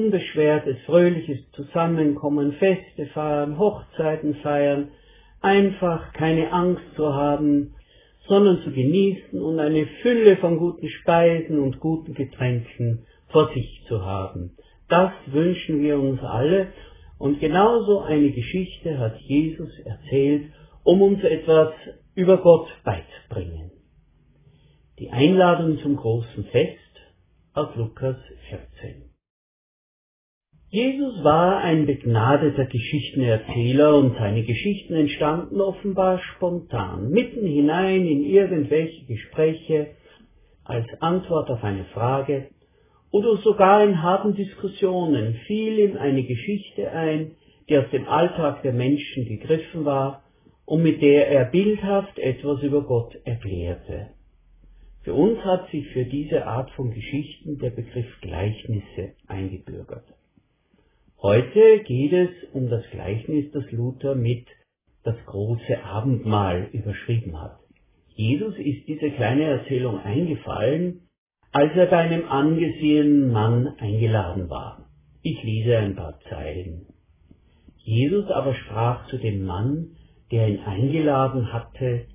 unbeschwertes, fröhliches Zusammenkommen, Feste feiern, Hochzeiten feiern, einfach keine Angst zu haben, sondern zu genießen und eine Fülle von guten Speisen und guten Getränken vor sich zu haben. Das wünschen wir uns alle und genauso eine Geschichte hat Jesus erzählt, um uns etwas über Gott beizubringen. Die Einladung zum großen Fest aus Lukas 14. Jesus war ein begnadeter Geschichtenerzähler und seine Geschichten entstanden offenbar spontan, mitten hinein in irgendwelche Gespräche, als Antwort auf eine Frage oder sogar in harten Diskussionen fiel ihm eine Geschichte ein, die aus dem Alltag der Menschen gegriffen war und mit der er bildhaft etwas über Gott erklärte. Für uns hat sich für diese Art von Geschichten der Begriff Gleichnisse eingebürgert. Heute geht es um das Gleichnis, das Luther mit das große Abendmahl überschrieben hat. Jesus ist diese kleine Erzählung eingefallen, als er bei einem angesehenen Mann eingeladen war. Ich lese ein paar Zeilen. Jesus aber sprach zu dem Mann, der ihn eingeladen hatte,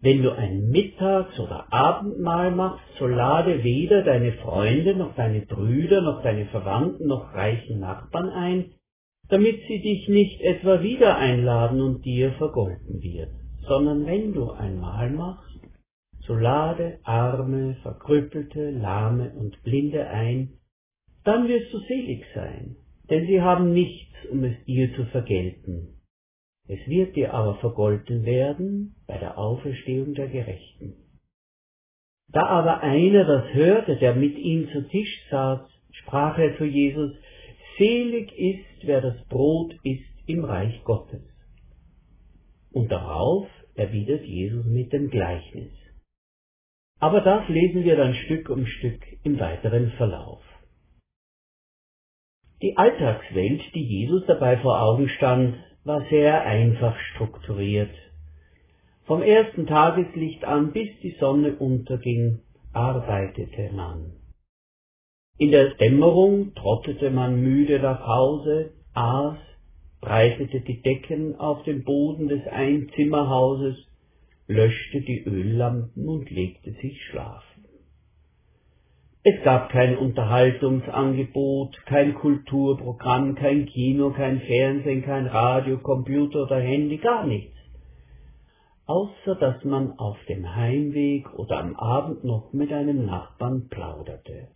wenn du ein Mittags- oder Abendmahl machst, so lade weder deine Freunde noch deine Brüder noch deine Verwandten noch reichen Nachbarn ein, damit sie dich nicht etwa wieder einladen und dir vergolten wird, sondern wenn du ein Mahl machst, so lade Arme, Verkrüppelte, Lahme und Blinde ein, dann wirst du selig sein, denn sie haben nichts, um es dir zu vergelten es wird dir aber vergolten werden bei der Auferstehung der Gerechten. Da aber einer das hörte, der mit ihm zu Tisch saß, sprach er zu Jesus, Selig ist, wer das Brot isst im Reich Gottes. Und darauf erwidert Jesus mit dem Gleichnis. Aber das lesen wir dann Stück um Stück im weiteren Verlauf. Die Alltagswelt, die Jesus dabei vor Augen stand, war sehr einfach strukturiert. Vom ersten Tageslicht an bis die Sonne unterging, arbeitete man. In der Dämmerung trottete man müde nach Hause, aß, breitete die Decken auf den Boden des Einzimmerhauses, löschte die Öllampen und legte sich schlafen. Es gab kein Unterhaltungsangebot, kein Kulturprogramm, kein Kino, kein Fernsehen, kein Radio, Computer oder Handy, gar nichts. Außer dass man auf dem Heimweg oder am Abend noch mit einem Nachbarn plauderte.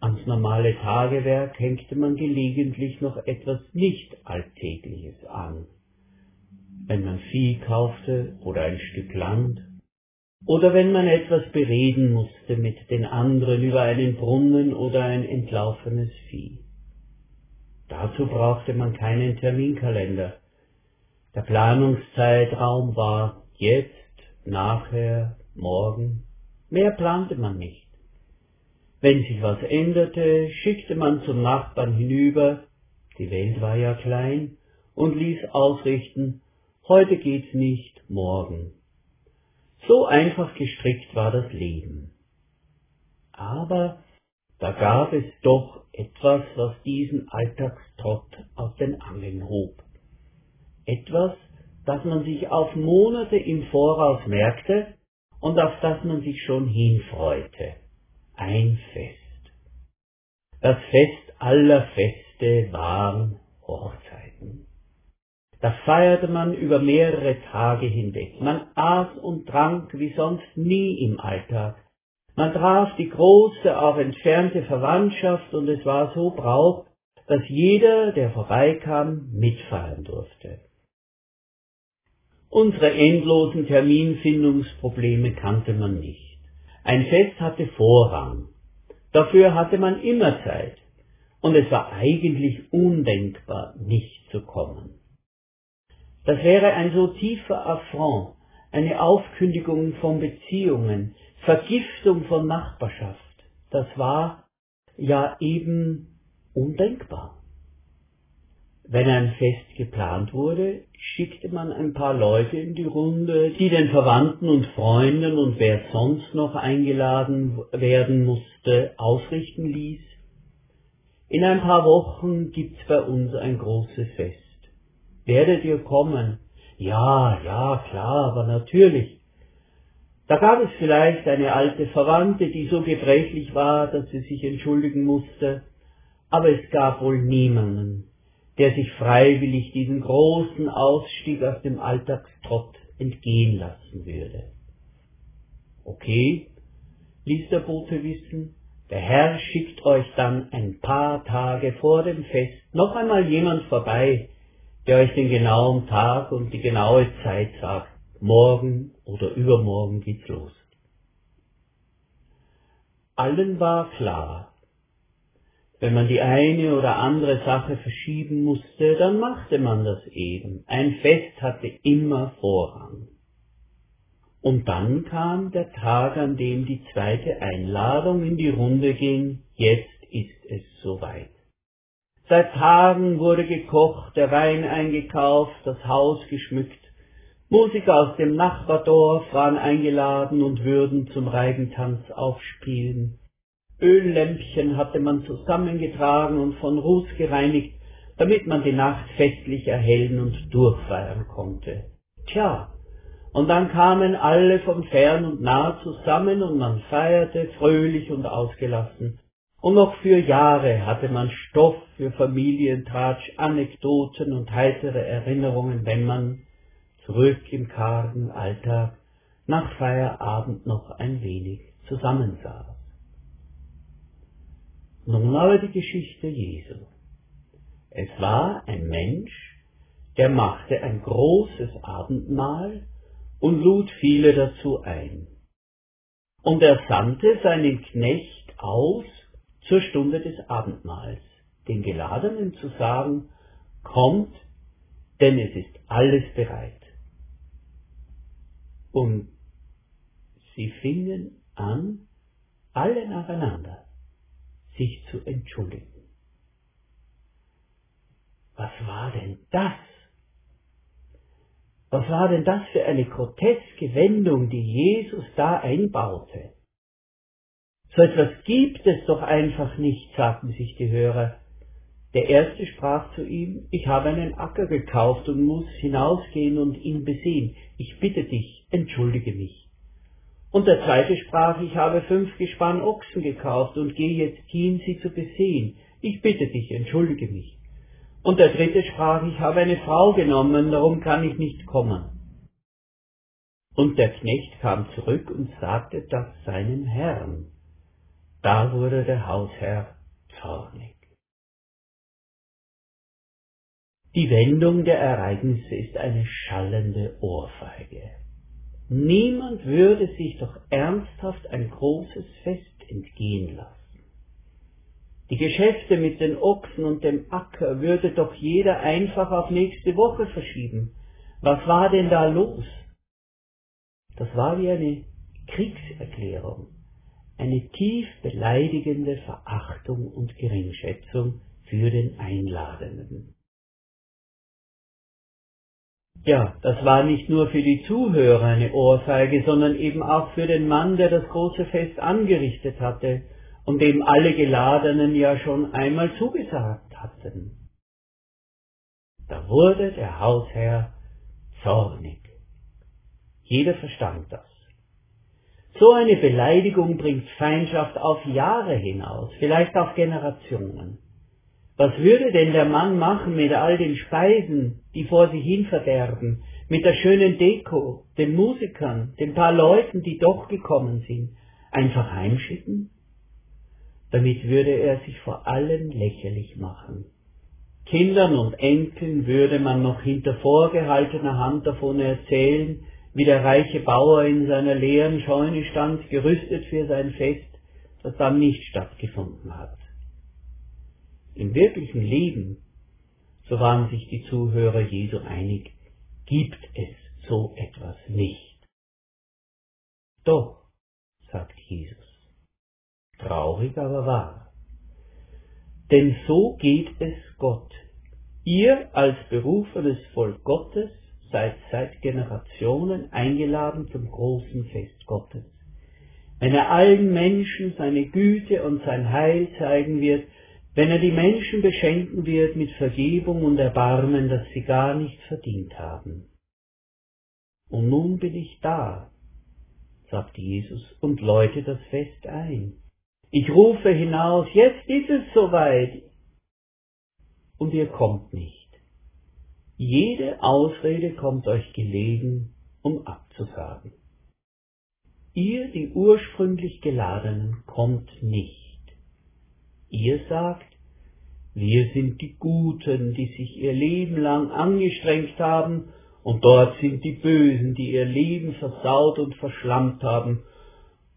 Ans normale Tagewerk hängte man gelegentlich noch etwas nicht Alltägliches an. Wenn man Vieh kaufte oder ein Stück Land, oder wenn man etwas bereden musste mit den anderen über einen Brunnen oder ein entlaufenes Vieh. Dazu brauchte man keinen Terminkalender. Der Planungszeitraum war jetzt, nachher, morgen. Mehr plante man nicht. Wenn sich was änderte, schickte man zum Nachbarn hinüber, die Welt war ja klein, und ließ ausrichten, heute geht's nicht, morgen. So einfach gestrickt war das Leben. Aber da gab es doch etwas, was diesen Alltagstrott aus den Angeln hob. Etwas, das man sich auf Monate im Voraus merkte und auf das man sich schon hinfreute. Ein Fest. Das Fest aller Feste waren Hochzeiten. Da feierte man über mehrere Tage hinweg. Man aß und trank wie sonst nie im Alltag. Man traf die große, auch entfernte Verwandtschaft und es war so Brauch, dass jeder, der vorbeikam, mitfeiern durfte. Unsere endlosen Terminfindungsprobleme kannte man nicht. Ein Fest hatte Vorrang. Dafür hatte man immer Zeit. Und es war eigentlich undenkbar, nicht zu kommen. Das wäre ein so tiefer Affront, eine Aufkündigung von Beziehungen, Vergiftung von Nachbarschaft. Das war ja eben undenkbar. Wenn ein Fest geplant wurde, schickte man ein paar Leute in die Runde, die den Verwandten und Freunden und wer sonst noch eingeladen werden musste, ausrichten ließ, in ein paar Wochen gibt's bei uns ein großes Fest. Werdet ihr kommen? Ja, ja, klar, aber natürlich. Da gab es vielleicht eine alte Verwandte, die so gebrechlich war, dass sie sich entschuldigen musste, aber es gab wohl niemanden, der sich freiwillig diesen großen Ausstieg aus dem Alltagstrott entgehen lassen würde. Okay, ließ der Bote wissen, der Herr schickt euch dann ein paar Tage vor dem Fest noch einmal jemand vorbei, der euch den genauen Tag und die genaue Zeit sagt. Morgen oder übermorgen geht's los. Allen war klar, wenn man die eine oder andere Sache verschieben musste, dann machte man das eben. Ein Fest hatte immer Vorrang. Und dann kam der Tag, an dem die zweite Einladung in die Runde ging. Jetzt ist es soweit. Seit Tagen wurde gekocht, der Wein eingekauft, das Haus geschmückt. Musiker aus dem Nachbardorf waren eingeladen und würden zum Reigentanz aufspielen. Öllämpchen hatte man zusammengetragen und von Ruß gereinigt, damit man die Nacht festlich erhellen und durchfeiern konnte. Tja, und dann kamen alle von fern und nah zusammen und man feierte fröhlich und ausgelassen. Und noch für Jahre hatte man Stoff für Familientratsch, Anekdoten und heitere Erinnerungen, wenn man zurück im kargen Alltag nach Feierabend noch ein wenig zusammensaß. Nun aber die Geschichte Jesu. Es war ein Mensch, der machte ein großes Abendmahl und lud viele dazu ein. Und er sandte seinen Knecht aus, zur Stunde des Abendmahls, den Geladenen zu sagen, kommt, denn es ist alles bereit. Und sie fingen an, alle nacheinander, sich zu entschuldigen. Was war denn das? Was war denn das für eine groteske Wendung, die Jesus da einbaute? So etwas gibt es doch einfach nicht, sagten sich die Hörer. Der erste sprach zu ihm, ich habe einen Acker gekauft und muss hinausgehen und ihn besehen. Ich bitte dich, entschuldige mich. Und der zweite sprach, ich habe fünf Gespann Ochsen gekauft und gehe jetzt hin, sie zu besehen. Ich bitte dich, entschuldige mich. Und der dritte sprach, ich habe eine Frau genommen, darum kann ich nicht kommen. Und der Knecht kam zurück und sagte das seinem Herrn. Da wurde der Hausherr zornig. Die Wendung der Ereignisse ist eine schallende Ohrfeige. Niemand würde sich doch ernsthaft ein großes Fest entgehen lassen. Die Geschäfte mit den Ochsen und dem Acker würde doch jeder einfach auf nächste Woche verschieben. Was war denn da los? Das war wie eine Kriegserklärung eine tief beleidigende Verachtung und Geringschätzung für den Einladenden. Ja, das war nicht nur für die Zuhörer eine Ohrfeige, sondern eben auch für den Mann, der das große Fest angerichtet hatte und dem alle Geladenen ja schon einmal zugesagt hatten. Da wurde der Hausherr zornig. Jeder verstand das. So eine Beleidigung bringt Feindschaft auf Jahre hinaus, vielleicht auf Generationen. Was würde denn der Mann machen mit all den Speisen, die vor sich hin verderben, mit der schönen Deko, den Musikern, den paar Leuten, die doch gekommen sind? Einfach heimschicken? Damit würde er sich vor allen lächerlich machen. Kindern und Enkeln würde man noch hinter vorgehaltener Hand davon erzählen, wie der reiche Bauer in seiner leeren Scheune stand, gerüstet für sein Fest, das dann nicht stattgefunden hat. Im wirklichen Leben, so waren sich die Zuhörer Jesu einig, gibt es so etwas nicht. Doch, sagt Jesus, traurig aber wahr. Denn so geht es Gott. Ihr als berufenes Volk Gottes seid seit Generationen eingeladen zum großen Fest Gottes. Wenn er allen Menschen seine Güte und sein Heil zeigen wird, wenn er die Menschen beschenken wird mit Vergebung und Erbarmen, das sie gar nicht verdient haben. Und nun bin ich da, sagt Jesus und läute das Fest ein. Ich rufe hinaus, jetzt ist es soweit, und ihr kommt nicht. Jede Ausrede kommt euch gelegen, um abzusagen. Ihr, die ursprünglich Geladenen, kommt nicht. Ihr sagt, wir sind die Guten, die sich ihr Leben lang angestrengt haben, und dort sind die Bösen, die ihr Leben versaut und verschlammt haben,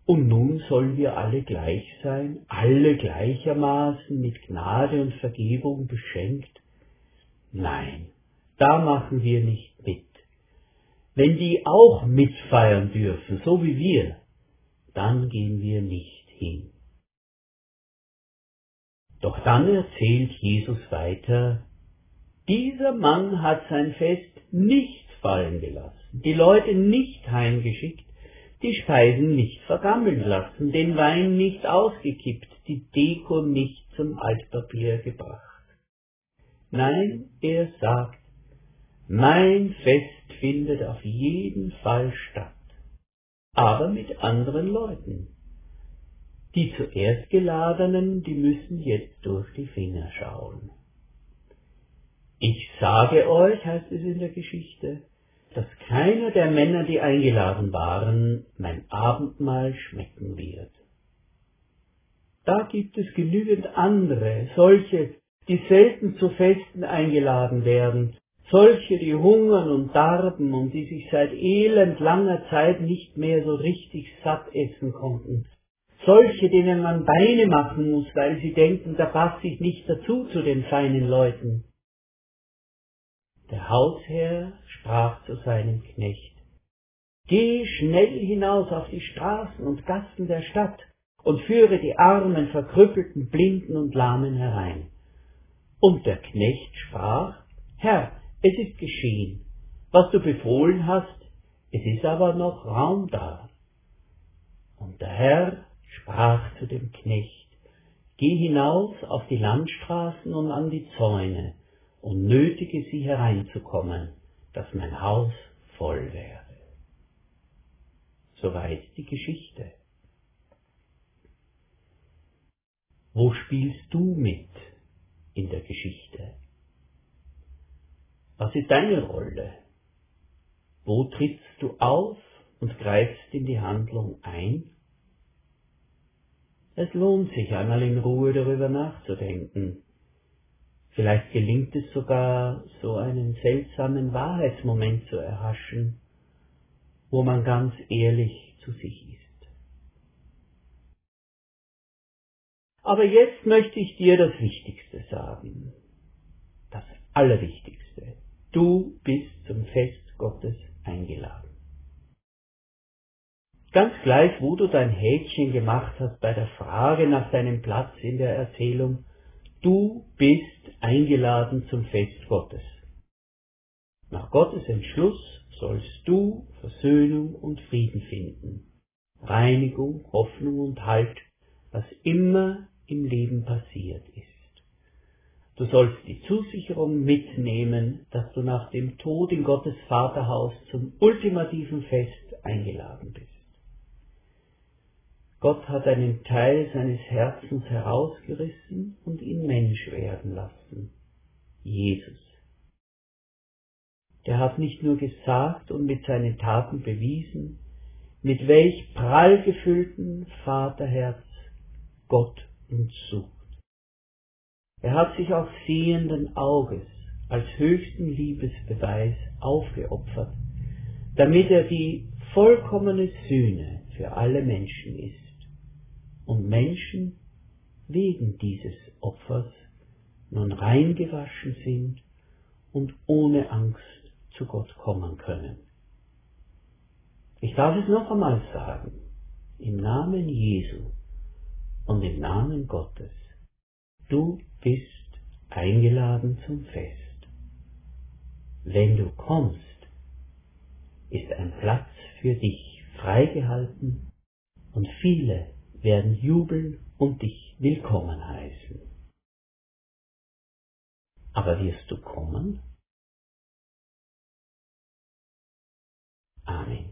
und nun sollen wir alle gleich sein, alle gleichermaßen mit Gnade und Vergebung beschenkt? Nein, da machen wir nicht mit. Wenn die auch mitfeiern dürfen, so wie wir, dann gehen wir nicht hin. Doch dann erzählt Jesus weiter, dieser Mann hat sein Fest nicht fallen gelassen, die Leute nicht heimgeschickt, die Speisen nicht vergammeln lassen, den Wein nicht ausgekippt, die Deko nicht zum Altpapier gebracht. Nein, er sagt, mein Fest findet auf jeden Fall statt, aber mit anderen Leuten. Die zuerst Geladenen, die müssen jetzt durch die Finger schauen. Ich sage euch, heißt es in der Geschichte, dass keiner der Männer, die eingeladen waren, mein Abendmahl schmecken wird. Da gibt es genügend andere, solche, die selten zu Festen eingeladen werden, solche, die hungern und darben und die sich seit elend langer Zeit nicht mehr so richtig satt essen konnten, solche, denen man Beine machen muss, weil sie denken, da passe ich nicht dazu zu den feinen Leuten. Der Hausherr sprach zu seinem Knecht, Geh schnell hinaus auf die Straßen und Gassen der Stadt und führe die Armen, Verkrüppelten, Blinden und Lahmen herein. Und der Knecht sprach, Herr, es ist geschehen, was du befohlen hast, es ist aber noch Raum da. Und der Herr sprach zu dem Knecht, Geh hinaus auf die Landstraßen und an die Zäune und nötige sie hereinzukommen, dass mein Haus voll werde. Soweit die Geschichte. Wo spielst du mit in der Geschichte? Was ist deine Rolle? Wo trittst du auf und greifst in die Handlung ein? Es lohnt sich einmal in Ruhe darüber nachzudenken, Vielleicht gelingt es sogar, so einen seltsamen Wahrheitsmoment zu erhaschen, wo man ganz ehrlich zu sich ist. Aber jetzt möchte ich dir das Wichtigste sagen. Das Allerwichtigste. Du bist zum Fest Gottes eingeladen. Ganz gleich, wo du dein Häkchen gemacht hast bei der Frage nach deinem Platz in der Erzählung, Du bist eingeladen zum Fest Gottes. Nach Gottes Entschluss sollst du Versöhnung und Frieden finden, Reinigung, Hoffnung und Halt, was immer im Leben passiert ist. Du sollst die Zusicherung mitnehmen, dass du nach dem Tod in Gottes Vaterhaus zum ultimativen Fest eingeladen bist. Gott hat einen Teil seines Herzens herausgerissen und ihn Mensch werden lassen. Jesus. Der hat nicht nur gesagt und mit seinen Taten bewiesen, mit welch prall gefüllten Vaterherz Gott uns sucht. Er hat sich auch sehenden Auges als höchsten Liebesbeweis aufgeopfert, damit er die vollkommene Sühne für alle Menschen ist und Menschen wegen dieses Opfers nun reingewaschen sind und ohne Angst zu Gott kommen können. Ich darf es noch einmal sagen, im Namen Jesu und im Namen Gottes, Du bist eingeladen zum Fest. Wenn du kommst, ist ein Platz für dich freigehalten und viele werden jubeln und dich willkommen heißen. Aber wirst du kommen? Amen.